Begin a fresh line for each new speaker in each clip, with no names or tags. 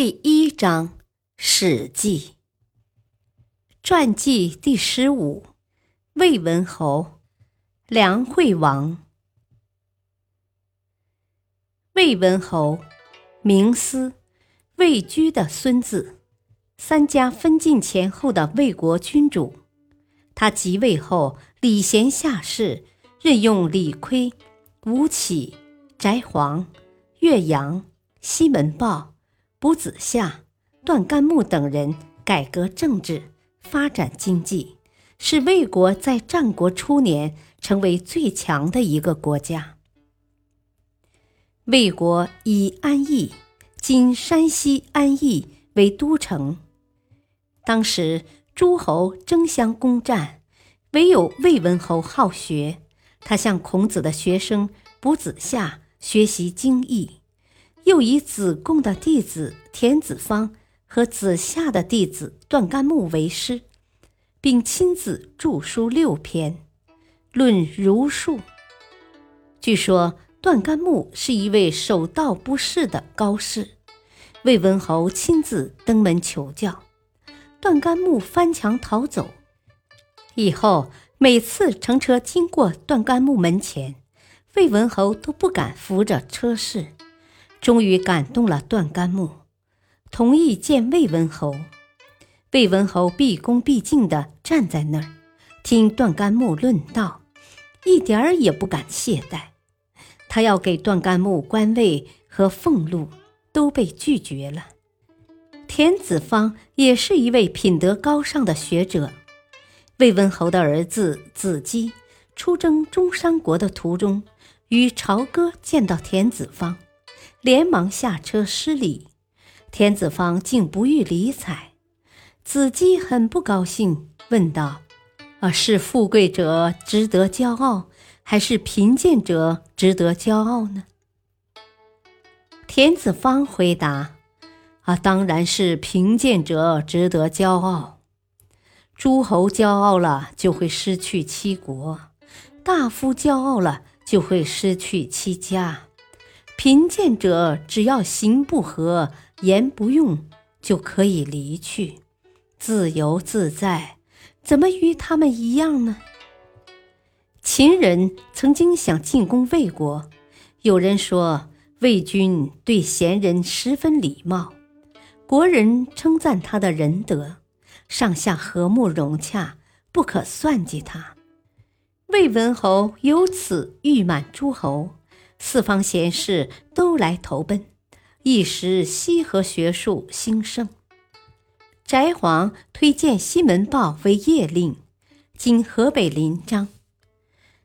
第一章《史记》传记第十五：魏文侯，梁惠王。魏文侯，名思，魏居的孙子，三家分晋前后的魏国君主。他即位后，礼贤下士，任用李悝、吴起、翟璜、岳阳、西门豹。卜子夏、段干木等人改革政治，发展经济，使魏国在战国初年成为最强的一个国家。魏国以安邑（今山西安邑）为都城。当时诸侯争相攻占，唯有魏文侯好学，他向孔子的学生卜子夏学习经义。又以子贡的弟子田子方和子夏的弟子段干木为师，并亲自著书六篇，论儒术。据说段干木是一位守道不仕的高士，魏文侯亲自登门求教，段干木翻墙逃走。以后每次乘车经过段干木门前，魏文侯都不敢扶着车室。终于感动了段干木，同意见魏文侯。魏文侯毕恭毕敬地站在那儿，听段干木论道，一点儿也不敢懈怠。他要给段干木官位和俸禄，都被拒绝了。田子方也是一位品德高尚的学者。魏文侯的儿子子基出征中山国的途中，与朝歌见到田子方。连忙下车施礼，田子方竟不予理睬。子基很不高兴，问道：“啊，是富贵者值得骄傲，还是贫贱者值得骄傲呢？”田子方回答：“啊，当然是贫贱者值得骄傲。诸侯骄傲了，就会失去七国；大夫骄傲了，就会失去七家。”贫贱者只要行不合言不用，就可以离去，自由自在，怎么与他们一样呢？秦人曾经想进攻魏国，有人说魏军对贤人十分礼貌，国人称赞他的仁德，上下和睦融洽，不可算计他。魏文侯由此誉满诸侯。四方贤士都来投奔，一时西河学术兴盛。翟璜推荐西门豹为邺令，今河北临漳。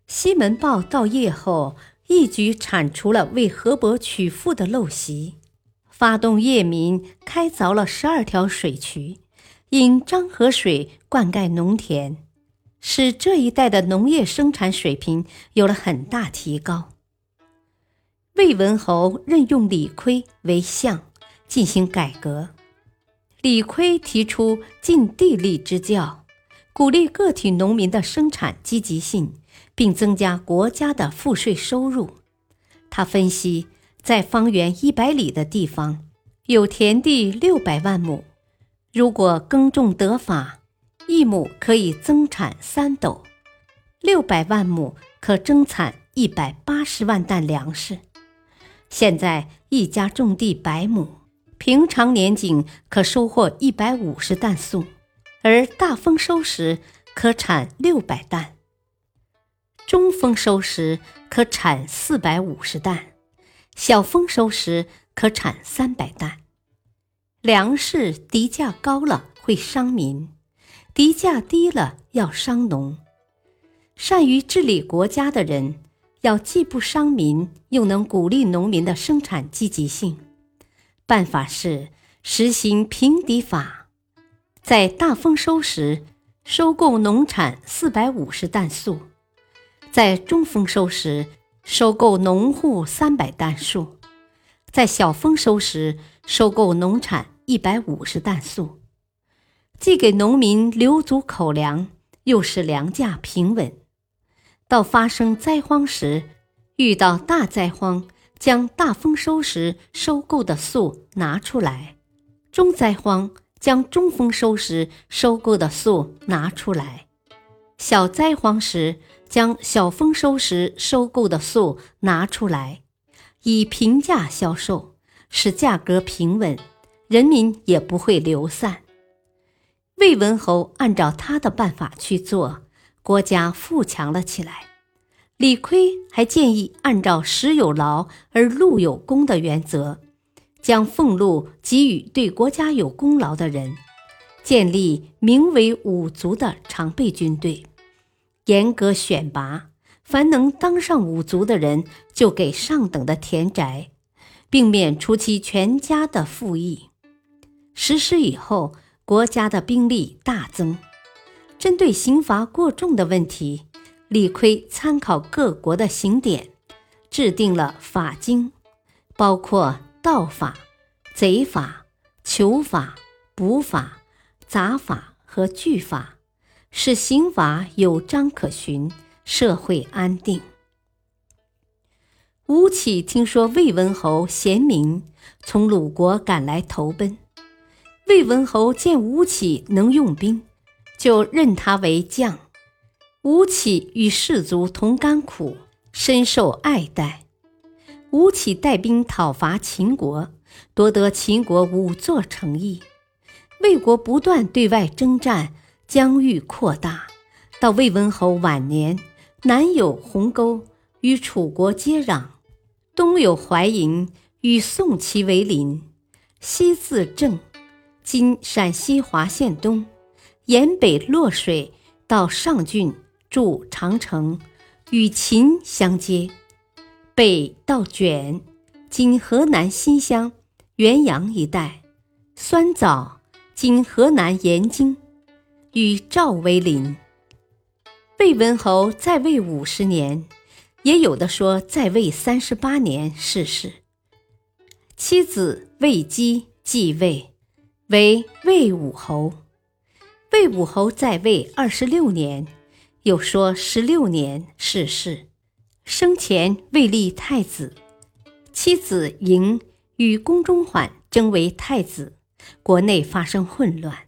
西门豹到邺后，一举铲除了为河伯取妇的陋习，发动邺民开凿了十二条水渠，引漳河水灌溉农田，使这一带的农业生产水平有了很大提高。魏文侯任用李悝为相，进行改革。李悝提出尽地利之教，鼓励个体农民的生产积极性，并增加国家的赋税收入。他分析，在方圆一百里的地方，有田地六百万亩，如果耕种得法，一亩可以增产三斗，六百万亩可增产一百八十万担粮食。现在一家种地百亩，平常年景可收获一百五十担粟，而大丰收时可产六百担，中丰收时可产四百五十担，小丰收时可产三百担。粮食敌价高了会伤民，敌价低了要伤农。善于治理国家的人。要既不伤民，又能鼓励农民的生产积极性。办法是实行平抵法，在大丰收时收购农产四百五十担粟，在中丰收时收购农户三百担粟，在小丰收时收购农产一百五十担粟，既给农民留足口粮，又使粮价平稳。到发生灾荒时，遇到大灾荒。将大丰收时收购的粟拿出来，中灾荒将中丰收时收购的粟拿出来，小灾荒时将小丰收时收购的粟拿出来，以平价销售，使价格平稳，人民也不会流散。魏文侯按照他的办法去做，国家富强了起来。李悝还建议按照“食有劳而禄有功”的原则，将俸禄给予对国家有功劳的人，建立名为五族的常备军队，严格选拔，凡能当上五族的人，就给上等的田宅，并免除其全家的赋役。实施以后，国家的兵力大增。针对刑罚过重的问题。李悝参考各国的刑典，制定了法经，包括盗法、贼法、囚法、捕法、杂法和具法，使刑法有章可循，社会安定。吴起听说魏文侯贤明，从鲁国赶来投奔。魏文侯见吴起能用兵，就任他为将。吴起与士卒同甘苦，深受爱戴。吴起带兵讨伐秦国，夺得秦国五座城邑。魏国不断对外征战，疆域扩大。到魏文侯晚年，南有鸿沟，与楚国接壤；东有淮阴，与宋齐为邻；西自郑（今陕西华县东），沿北洛水到上郡。筑长城，与秦相接；北到卷（今河南新乡原阳一带），酸枣（今河南延津），与赵为邻。魏文侯在位五十年，也有的说在位三十八年逝世。妻子魏姬继位，为魏武侯。魏武侯在位二十六年。又说十六年逝世，生前未立太子，妻子嬴与公中缓争为太子，国内发生混乱。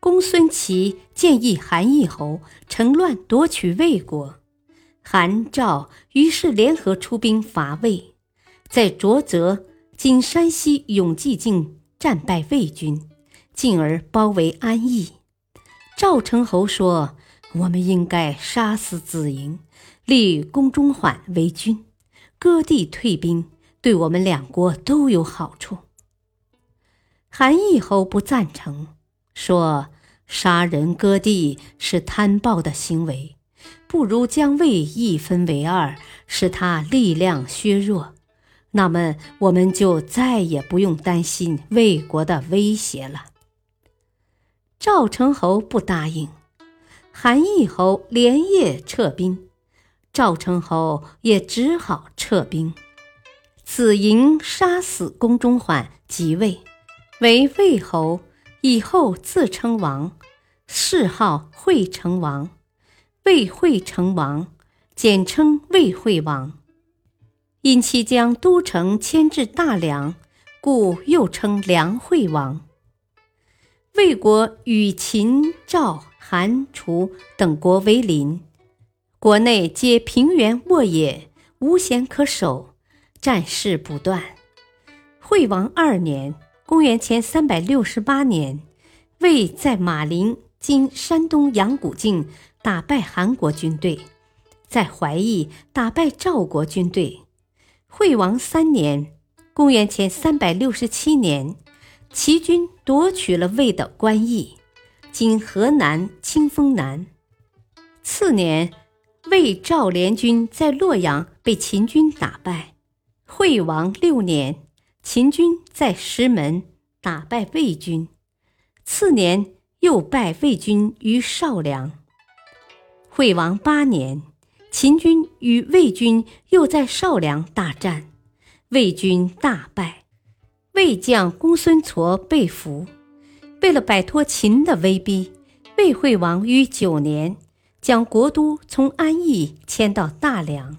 公孙齐建议韩义侯乘乱夺取魏国，韩赵于是联合出兵伐魏，在卓泽（今山西永济境）战败魏军，进而包围安邑。赵成侯说。我们应该杀死子婴，立宫中缓为君，割地退兵，对我们两国都有好处。韩义侯不赞成，说杀人割地是贪暴的行为，不如将魏一分为二，使他力量削弱，那么我们就再也不用担心魏国的威胁了。赵成侯不答应。韩义侯连夜撤兵，赵成侯也只好撤兵。子婴杀死宫中缓，即位，为魏侯。以后自称王，谥号惠成王，魏惠成王，简称魏惠王。因其将都城迁至大梁，故又称梁惠王。魏国与秦、赵。韩、楚等国为邻，国内皆平原沃野，无险可守，战事不断。惠王二年（公元前三百六十八年），魏在马陵（今山东阳谷境）打败韩国军队，在淮邑打败赵国军队。惠王三年（公元前三百六十七年），齐军夺取了魏的关邑。今河南清丰南。次年，魏赵联军在洛阳被秦军打败。惠王六年，秦军在石门打败魏军。次年，又败魏军于少梁。惠王八年，秦军与魏军又在少梁大战，魏军大败，魏将公孙痤被俘。为了摆脱秦的威逼，魏惠王于九年将国都从安邑迁到大梁，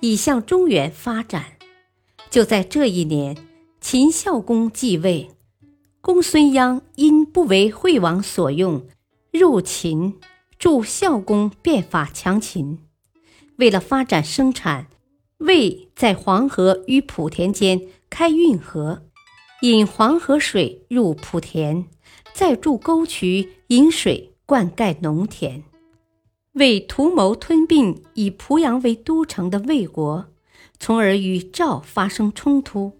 以向中原发展。就在这一年，秦孝公继位，公孙鞅因不为惠王所用，入秦，助孝公变法强秦。为了发展生产，魏在黄河与莆田间开运河，引黄河水入莆田。再筑沟渠引水灌溉农田，为图谋吞并以濮阳为都城的魏国，从而与赵发生冲突。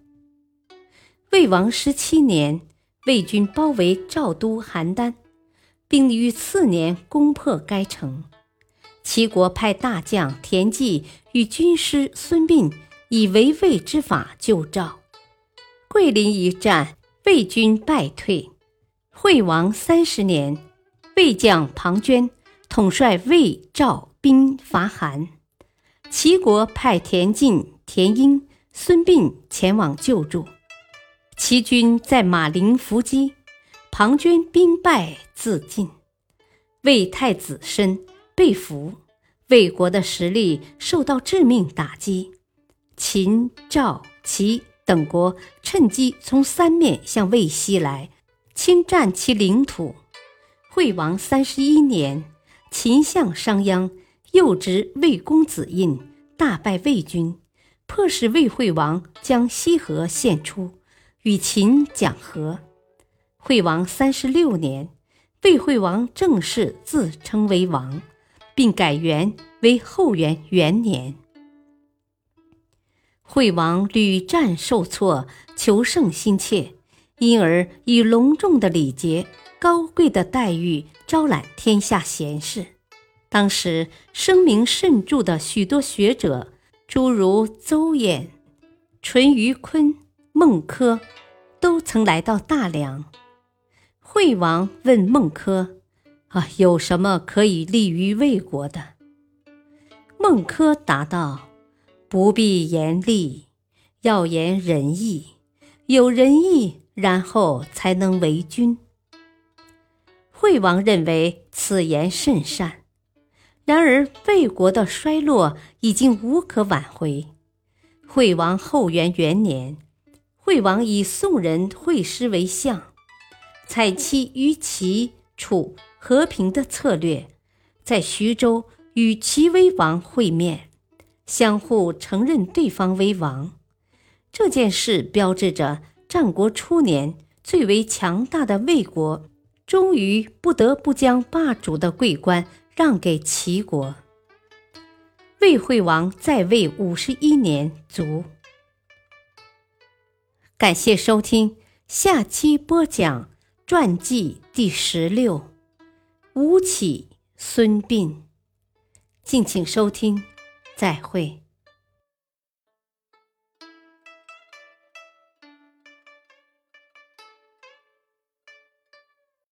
魏王十七年，魏军包围赵都邯郸，并于次年攻破该城。齐国派大将田忌与军师孙膑以围魏之法救赵。桂林一战，魏军败退。惠王三十年，魏将庞涓统帅魏赵兵伐韩，齐国派田进、田婴、孙膑前往救助。齐军在马陵伏击，庞涓兵败自尽。魏太子申被俘，魏国的实力受到致命打击。秦、赵、齐等国趁机从三面向魏袭来。侵占其领土。惠王三十一年，秦相商鞅诱执魏公子印，大败魏军，迫使魏惠王将西河献出，与秦讲和。惠王三十六年，魏惠王正式自称为王，并改元为后元元年。惠王屡战受挫，求胜心切。因而以隆重的礼节、高贵的待遇招揽天下贤士。当时声名甚著的许多学者，诸如邹衍、淳于髡、孟轲，都曾来到大梁。惠王问孟轲：“啊，有什么可以利于魏国的？”孟轲答道：“不必严厉，要言仁义。有仁义。”然后才能为君。惠王认为此言甚善，然而魏国的衰落已经无可挽回。惠王后元元年，惠王以宋人惠师为相，采期与齐、楚和平的策略，在徐州与齐威王会面，相互承认对方为王。这件事标志着。战国初年，最为强大的魏国，终于不得不将霸主的桂冠让给齐国。魏惠王在位五十一年卒。感谢收听，下期播讲传记第十六，吴起、孙膑。敬请收听，再会。